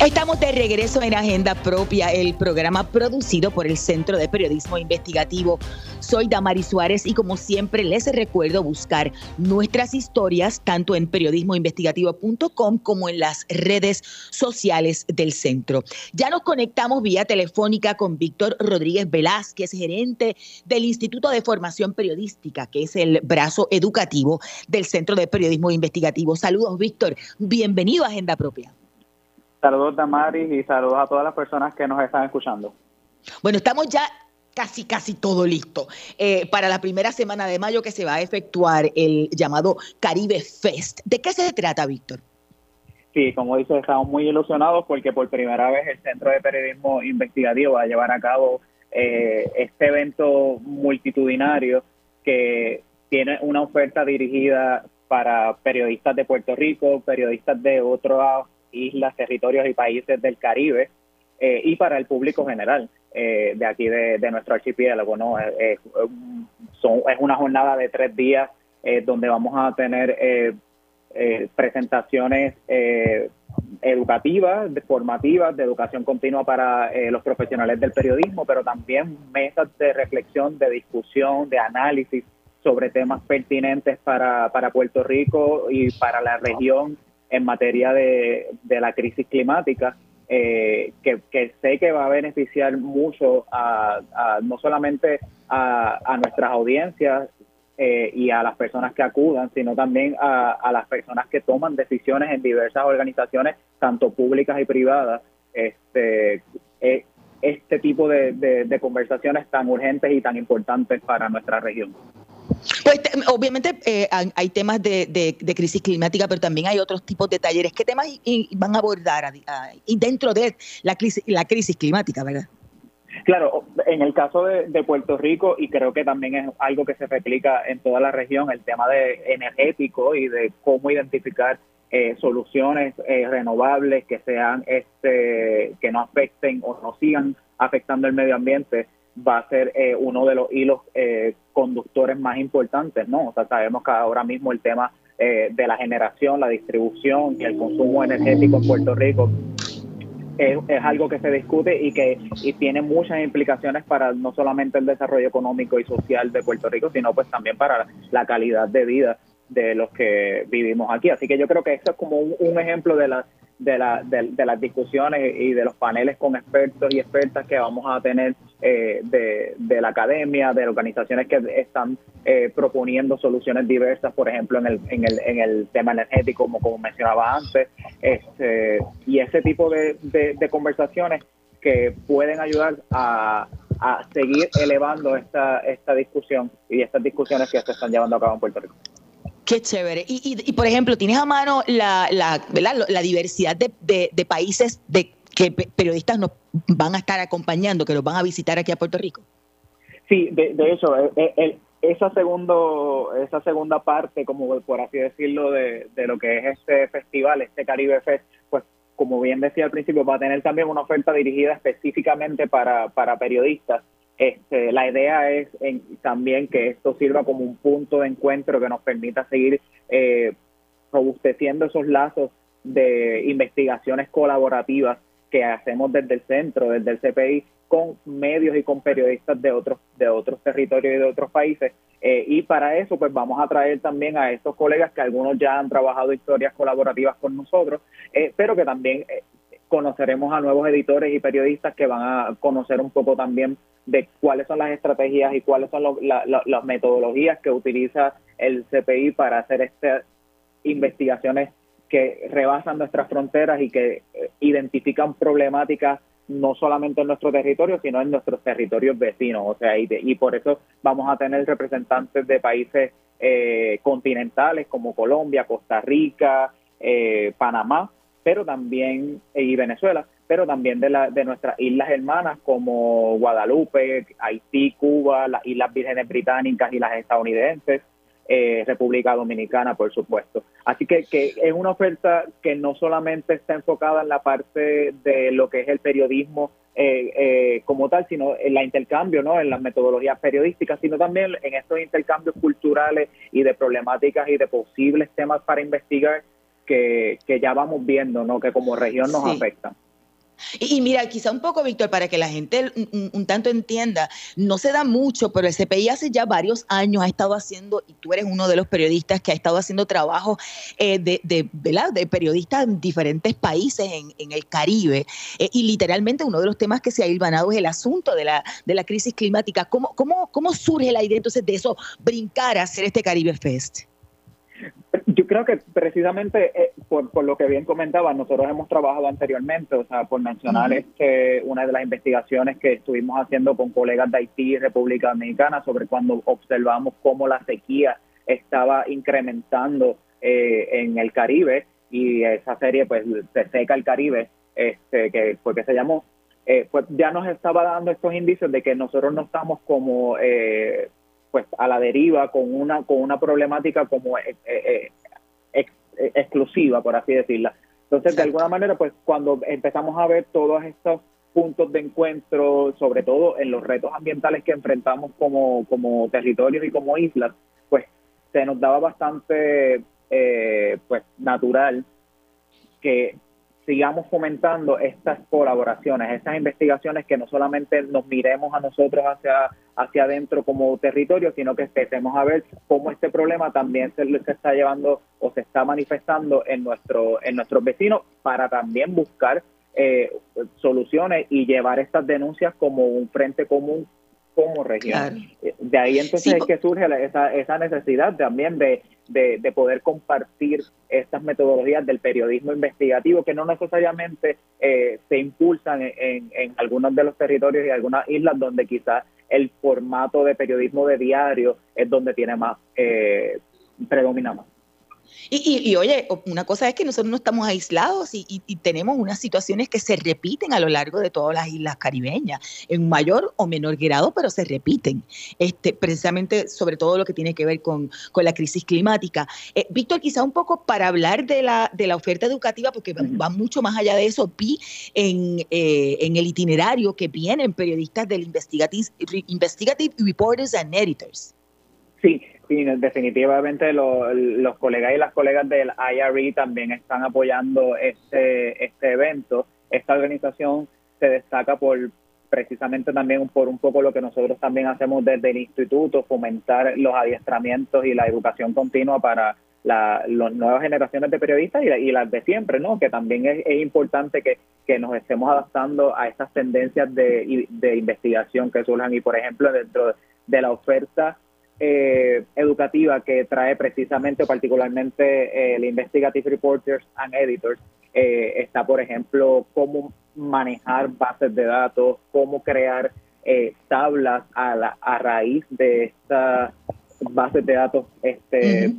Estamos de regreso en Agenda Propia, el programa producido por el Centro de Periodismo Investigativo. Soy Damari Suárez y como siempre les recuerdo buscar nuestras historias tanto en periodismoinvestigativo.com como en las redes sociales del centro. Ya nos conectamos vía telefónica con Víctor Rodríguez Velázquez, gerente del Instituto de Formación Periodística, que es el brazo educativo del Centro de Periodismo Investigativo. Saludos, Víctor. Bienvenido a Agenda Propia. Saludos, Damaris, y saludos a todas las personas que nos están escuchando. Bueno, estamos ya casi, casi todo listo eh, para la primera semana de mayo que se va a efectuar el llamado Caribe Fest. ¿De qué se trata, Víctor? Sí, como dices, estamos muy ilusionados porque por primera vez el Centro de Periodismo Investigativo va a llevar a cabo eh, este evento multitudinario que tiene una oferta dirigida para periodistas de Puerto Rico, periodistas de otras islas, territorios y países del Caribe eh, y para el público general eh, de aquí de, nuestro archipiélago. ¿no? Es, son, es una jornada de tres días donde vamos a tener presentaciones educativas, formativas, de educación continua para eh, los profesionales del periodismo, pero también mesas de reflexión, de discusión, de análisis sobre temas pertinentes para Puerto Rico y para la región en materia de, de la crisis climática, eh, que, que, sé que va a beneficiar mucho a, no solamente a, a nuestras audiencias, eh, y a las personas que acudan, sino también a, las personas que toman decisiones en diversas organizaciones, tanto públicas y privadas, este, eh, este tipo de, conversaciones tan urgentes y tan importantes para nuestra región. Pues obviamente eh, hay temas de, crisis climática, pero también hay otros tipos de talleres. ¿Qué temas van a abordar y dentro de la crisis, la crisis climática, verdad? Claro, en el caso de, Puerto Rico, y creo que también es algo que se replica en toda la región, el tema de energético y de cómo identificar eh, soluciones eh, renovables que sean este que no afecten o no sigan afectando el medio ambiente va a ser eh, uno de los hilos conductores más importantes, ¿no? O sea, sabemos que ahora mismo el tema de la generación, la distribución y el consumo energético en Puerto Rico es, algo que se discute y que y tiene muchas implicaciones para no solamente el desarrollo económico y social de Puerto Rico, sino pues también para la calidad de vida de los que vivimos aquí. Así que yo creo que eso es como un, ejemplo de las de, la, de, las discusiones y de los paneles con expertos y expertas que vamos a tener eh, de, la academia, de organizaciones que están eh, proponiendo soluciones diversas, por ejemplo, en el, en el, en el tema energético, como, como mencionaba antes, este, y ese tipo de, de, conversaciones que pueden ayudar a, a seguir elevando esta, esta discusión y estas discusiones que se están llevando a cabo en Puerto Rico. Qué chévere. Y, y, por ejemplo, ¿tienes a mano la, la, la diversidad de, de, países de que periodistas nos van a estar acompañando, que nos van a visitar aquí a Puerto Rico? Sí, de, de hecho, eh, eh, esa, segundo, esa segunda parte, como por así decirlo, de, de lo que es este festival, este Caribe Fest, pues como bien decía al principio, va a tener también una oferta dirigida específicamente para, para periodistas este, la idea es también que esto sirva como un punto de encuentro que nos permita seguir eh, robusteciendo esos lazos de investigaciones colaborativas que hacemos desde el centro, desde el CPI, con medios y con periodistas de otros de otros territorios y de otros países. Eh, y para eso, pues vamos a traer también a estos colegas que algunos ya han trabajado historias colaborativas con nosotros, eh, pero que también eh, conoceremos a nuevos editores y periodistas que van a conocer un poco también de cuáles son las estrategias y cuáles son las metodologías que utiliza el CPI para hacer estas investigaciones que rebasan nuestras fronteras y que eh, identifican problemáticas no solamente en nuestro territorio, sino en nuestros territorios vecinos. O sea, y, y por eso vamos a tener representantes de países eh, continentales como Colombia, Costa Rica, eh, Panamá, pero también, y Venezuela, pero también de, la, de nuestras islas hermanas como Guadalupe, Haití, Cuba, las Islas Vírgenes Británicas y las estadounidenses, eh, República Dominicana, por supuesto. Así que, que es una oferta que no solamente está enfocada en la parte de lo que es el periodismo eh, eh, como tal, sino en la intercambio, ¿no? En las metodologías periodísticas, sino también en estos intercambios culturales y de problemáticas y de posibles temas para investigar que, que ya vamos viendo, ¿no? Que como región nos afectan. Y, mira, quizá un poco, Víctor, para que la gente un, tanto entienda, no se da mucho, pero el CPI hace ya varios años ha estado haciendo, y tú eres uno de los periodistas que ha estado haciendo trabajo eh, de, de, de, periodistas en diferentes países en, el Caribe. Eh, y literalmente uno de los temas que se ha hilvanado es el asunto de la, de la crisis climática. ¿Cómo, cómo, ¿Cómo surge la idea entonces de eso, brincar a hacer este Caribe Fest? Creo que precisamente eh, por, por, lo que bien comentaba, nosotros hemos trabajado anteriormente, o sea, por mencionar este, una de las investigaciones que estuvimos haciendo con colegas de Haití y República Dominicana sobre cuando observamos cómo la sequía estaba incrementando eh, en el Caribe y esa serie pues se seca el Caribe, este, que porque se llamó, eh, pues ya nos estaba dando estos indicios de que nosotros no estamos como eh, pues a la deriva con una con una problemática como eh, eh, eh, exclusiva por así decirla. Entonces de alguna manera pues cuando empezamos a ver todos estos puntos de encuentro sobre todo en los retos ambientales que enfrentamos como como territorios y como islas pues se nos daba bastante pues natural que sigamos fomentando estas colaboraciones, estas investigaciones que no solamente nos miremos a nosotros hacia, hacia adentro como territorio, sino que empecemos a ver cómo este problema también se, se está llevando o se está manifestando en, nuestro, en nuestros vecinos para también buscar eh, soluciones y llevar estas denuncias como un frente común como región. Eh, de ahí entonces es que surge esa, esa necesidad también de, de, poder compartir estas metodologías del periodismo investigativo que no necesariamente eh, se impulsan en, en, algunos de los territorios y algunas islas donde quizás el formato de periodismo de diario es donde tiene más, eh, predomina más. Y, oye, una cosa es que nosotros no estamos aislados y, tenemos unas situaciones que se repiten a lo largo de todas las islas caribeñas, en mayor o menor grado, pero se repiten, este, precisamente sobre todo lo que tiene que ver con, la crisis climática. Eh, Víctor, quizá un poco para hablar de la, de la oferta educativa, porque va, mucho más allá de eso, vi en, eh, en el itinerario que vienen periodistas del Investigative, Investigative Reporters and Editors. Sí, Definitivamente los colegas y las colegas del IRE también están apoyando este, este evento. Esta organización se destaca por precisamente también por un poco lo que nosotros también hacemos desde el instituto, fomentar los adiestramientos y la educación continua para las nuevas generaciones de periodistas y, las de siempre, ¿no? Que también es, importante que, que, nos estemos adaptando a estas tendencias de, de investigación que surjan y, por ejemplo, dentro de la oferta eh, educativa que trae precisamente o particularmente el Investigative Reporters and Editors eh, está, por ejemplo, cómo manejar bases de datos, cómo crear eh, tablas a, la, a raíz de estas bases de datos este,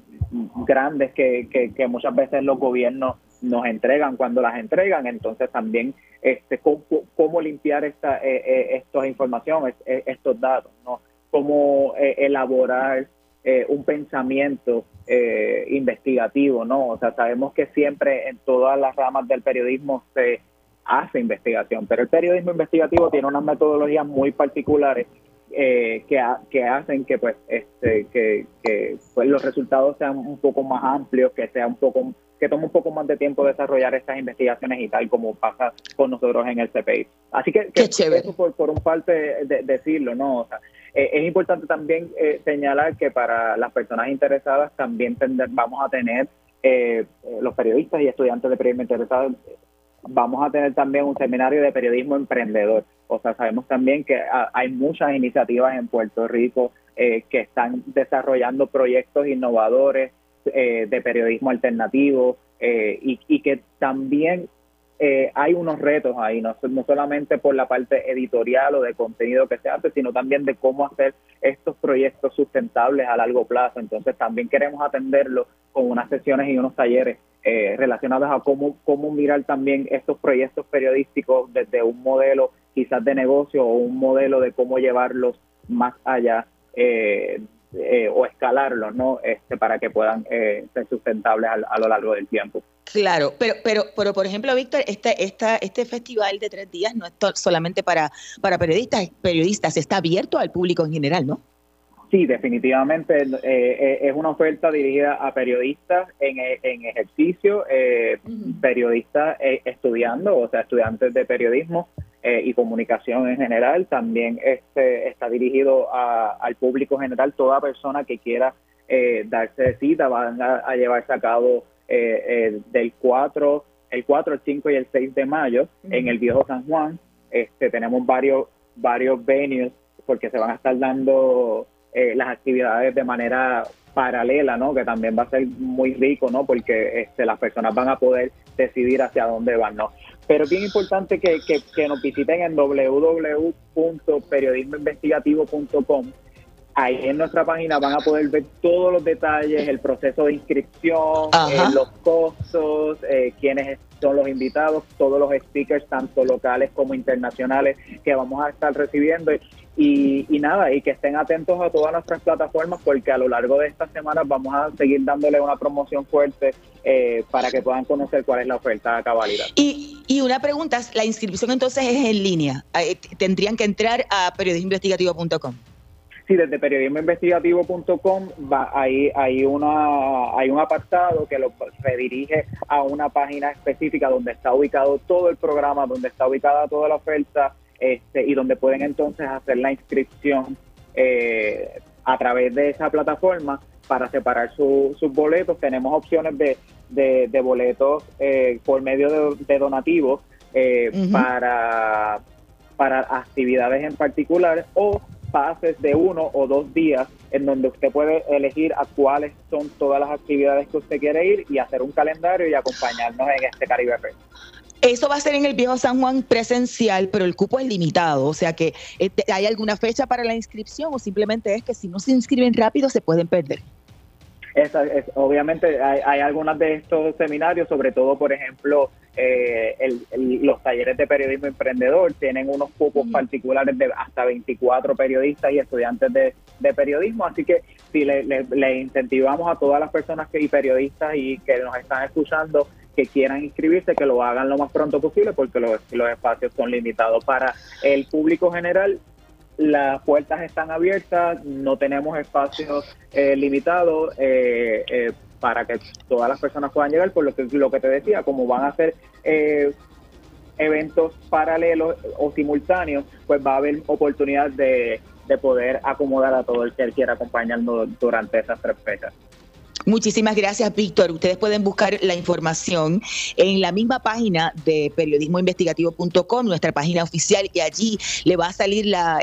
grandes que, que, muchas veces los gobiernos nos entregan cuando las entregan, entonces también este cómo, cómo limpiar esta eh, estas informaciones, estos datos, ¿no? Cómo eh, elaborar eh, un pensamiento eh, investigativo, ¿no? O sea, sabemos que siempre en todas las ramas del periodismo se hace investigación, pero el periodismo investigativo tiene unas metodologías muy particulares que, que hacen que pues este que, que pues los resultados sean un poco más amplios, que sea un poco que tome un poco más de tiempo desarrollar estas investigaciones y tal como pasa con nosotros en el CPI. Así que, que eso por, por un parte de, decirlo, ¿no? O sea, eh, es importante también eh, señalar que para las personas interesadas también vamos a tener eh, los periodistas y estudiantes de periodismo interesados vamos a tener también un seminario de periodismo emprendedor. O sea, sabemos también que hay muchas iniciativas en Puerto Rico que están desarrollando proyectos innovadores de periodismo alternativo y, y, que también eh, hay unos retos ahí, no, no solamente por la parte editorial o de contenido que se hace, sino también de cómo hacer estos proyectos sustentables a largo plazo. Entonces también queremos atenderlo con unas sesiones y unos talleres eh, relacionados a cómo, cómo mirar también estos proyectos periodísticos desde un modelo quizás de negocio o un modelo de cómo llevarlos más allá eh, eh, o escalarlos, ¿no? Este, para que puedan eh, ser sustentables a, lo largo del tiempo. Claro, pero, pero, pero por ejemplo, Víctor, este, esta, este festival de tres días no es solamente para, para periodistas, periodistas, está abierto al público en general, ¿no? Sí, definitivamente eh, es una oferta dirigida a periodistas en, en ejercicio, periodistas estudiando, o sea, estudiantes de periodismo, eh, y comunicación en general. También este, está dirigido al público general, toda persona que quiera eh, darse cita, van a, llevarse a cabo eh, del 4, el 4, el 5 y el 6 de mayo en el Viejo San Juan. Este, tenemos varios, varios venues porque se van a estar dando las actividades de manera paralela, ¿no? Que también va a ser muy rico, ¿no? Porque este, las personas van a poder decidir hacia dónde van, ¿no? Pero bien importante que, que, que nos visiten en www.periodismoinvestigativo.com ahí en nuestra página van a poder ver todos los detalles, el proceso de inscripción, eh, los costos, eh, quiénes son los invitados, todos los speakers, tanto locales como internacionales, que vamos a estar recibiendo. Y, nada, y que estén atentos a todas nuestras plataformas porque a lo largo de estas semanas vamos a seguir dándole una promoción fuerte eh, para que puedan conocer cuál es la oferta de cabalidad. Y, y una pregunta, la inscripción entonces es en línea. Tendrían que entrar a periodismoinvestigativo.com. Sí, desde periodismoinvestigativo.com hay, hay, una, hay un apartado que lo redirige a una página específica donde está ubicado todo el programa, donde está ubicada toda la oferta este, y donde pueden entonces hacer la inscripción eh, a través de esa plataforma para separar sus boletos. Tenemos opciones de, de, boletos eh, por medio de, donativos eh, para, para actividades en particular o pases de uno o dos días en donde usted puede elegir a cuáles son todas las actividades que usted quiere ir y hacer un calendario y acompañarnos en este Caribe Fest. Eso va a ser en el viejo San Juan presencial, pero el cupo es limitado. O sea que, eh, ¿hay alguna fecha para la inscripción o simplemente es que si no se inscriben rápido se pueden perder? Obviamente hay, hay algunos de estos seminarios, sobre todo, por ejemplo, eh, los talleres de periodismo emprendedor tienen unos cupos particulares de hasta 24 periodistas y estudiantes de, periodismo, así que si le, incentivamos a todas las personas que y periodistas y que nos están escuchando que quieran inscribirse, que lo hagan lo más pronto posible porque los, los espacios son limitados. Para el público general, las puertas están abiertas, no tenemos espacios eh, limitados eh, eh, para que todas las personas puedan llegar, por lo que, lo que te decía, como van a ser eventos paralelos o simultáneos, pues va a haber oportunidad de, de poder acomodar a todo el que quiera acompañarnos durante esas tres fechas. Muchísimas gracias, Víctor. Ustedes pueden buscar la información en la misma página de periodismoinvestigativo.com, nuestra página oficial, y allí le va a salir la,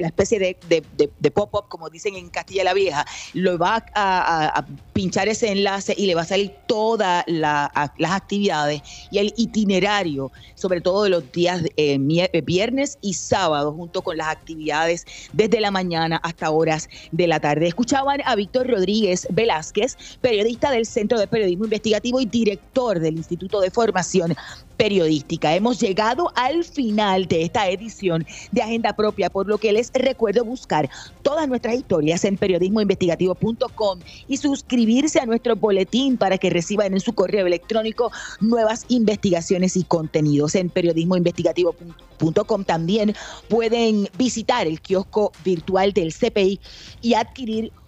especie de, pop-up, como dicen en Castilla la Vieja. Lo va a, pinchar ese enlace y le va a salir todas las actividades y el itinerario, sobre todo de los días eh, eh, viernes y sábado, junto con las actividades desde la mañana hasta horas de la tarde. Escuchaban a Víctor Rodríguez Velázquez periodista del Centro de Periodismo Investigativo y director del Instituto de Formación Periodística. Hemos llegado al final de esta edición de Agenda Propia, por lo que les recuerdo buscar todas nuestras historias en periodismoinvestigativo.com y suscribirse a nuestro boletín para que reciban en su correo electrónico nuevas investigaciones y contenidos. En periodismoinvestigativo.com también pueden visitar el kiosco virtual del CPI y adquirir